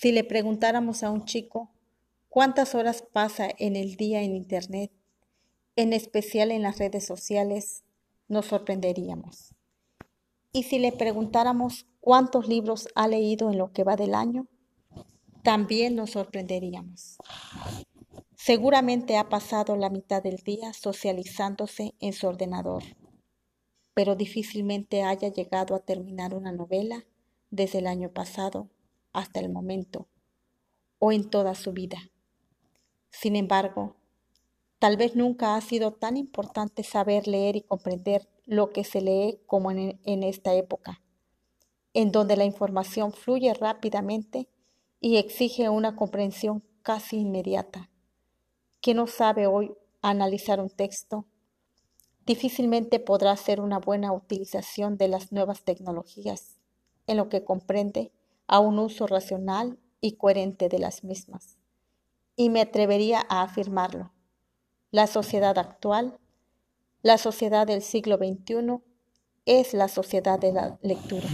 Si le preguntáramos a un chico cuántas horas pasa en el día en Internet, en especial en las redes sociales, nos sorprenderíamos. Y si le preguntáramos cuántos libros ha leído en lo que va del año, también nos sorprenderíamos. Seguramente ha pasado la mitad del día socializándose en su ordenador, pero difícilmente haya llegado a terminar una novela desde el año pasado hasta el momento o en toda su vida. Sin embargo, tal vez nunca ha sido tan importante saber leer y comprender lo que se lee como en, esta época, en donde la información fluye rápidamente y exige una comprensión casi inmediata. Quien no sabe hoy analizar un texto difícilmente podrá hacer una buena utilización de las nuevas tecnologías en lo que comprende a un uso racional y coherente de las mismas. Y me atrevería a afirmarlo. La sociedad actual, la sociedad del siglo XXI, es la sociedad de la lectura.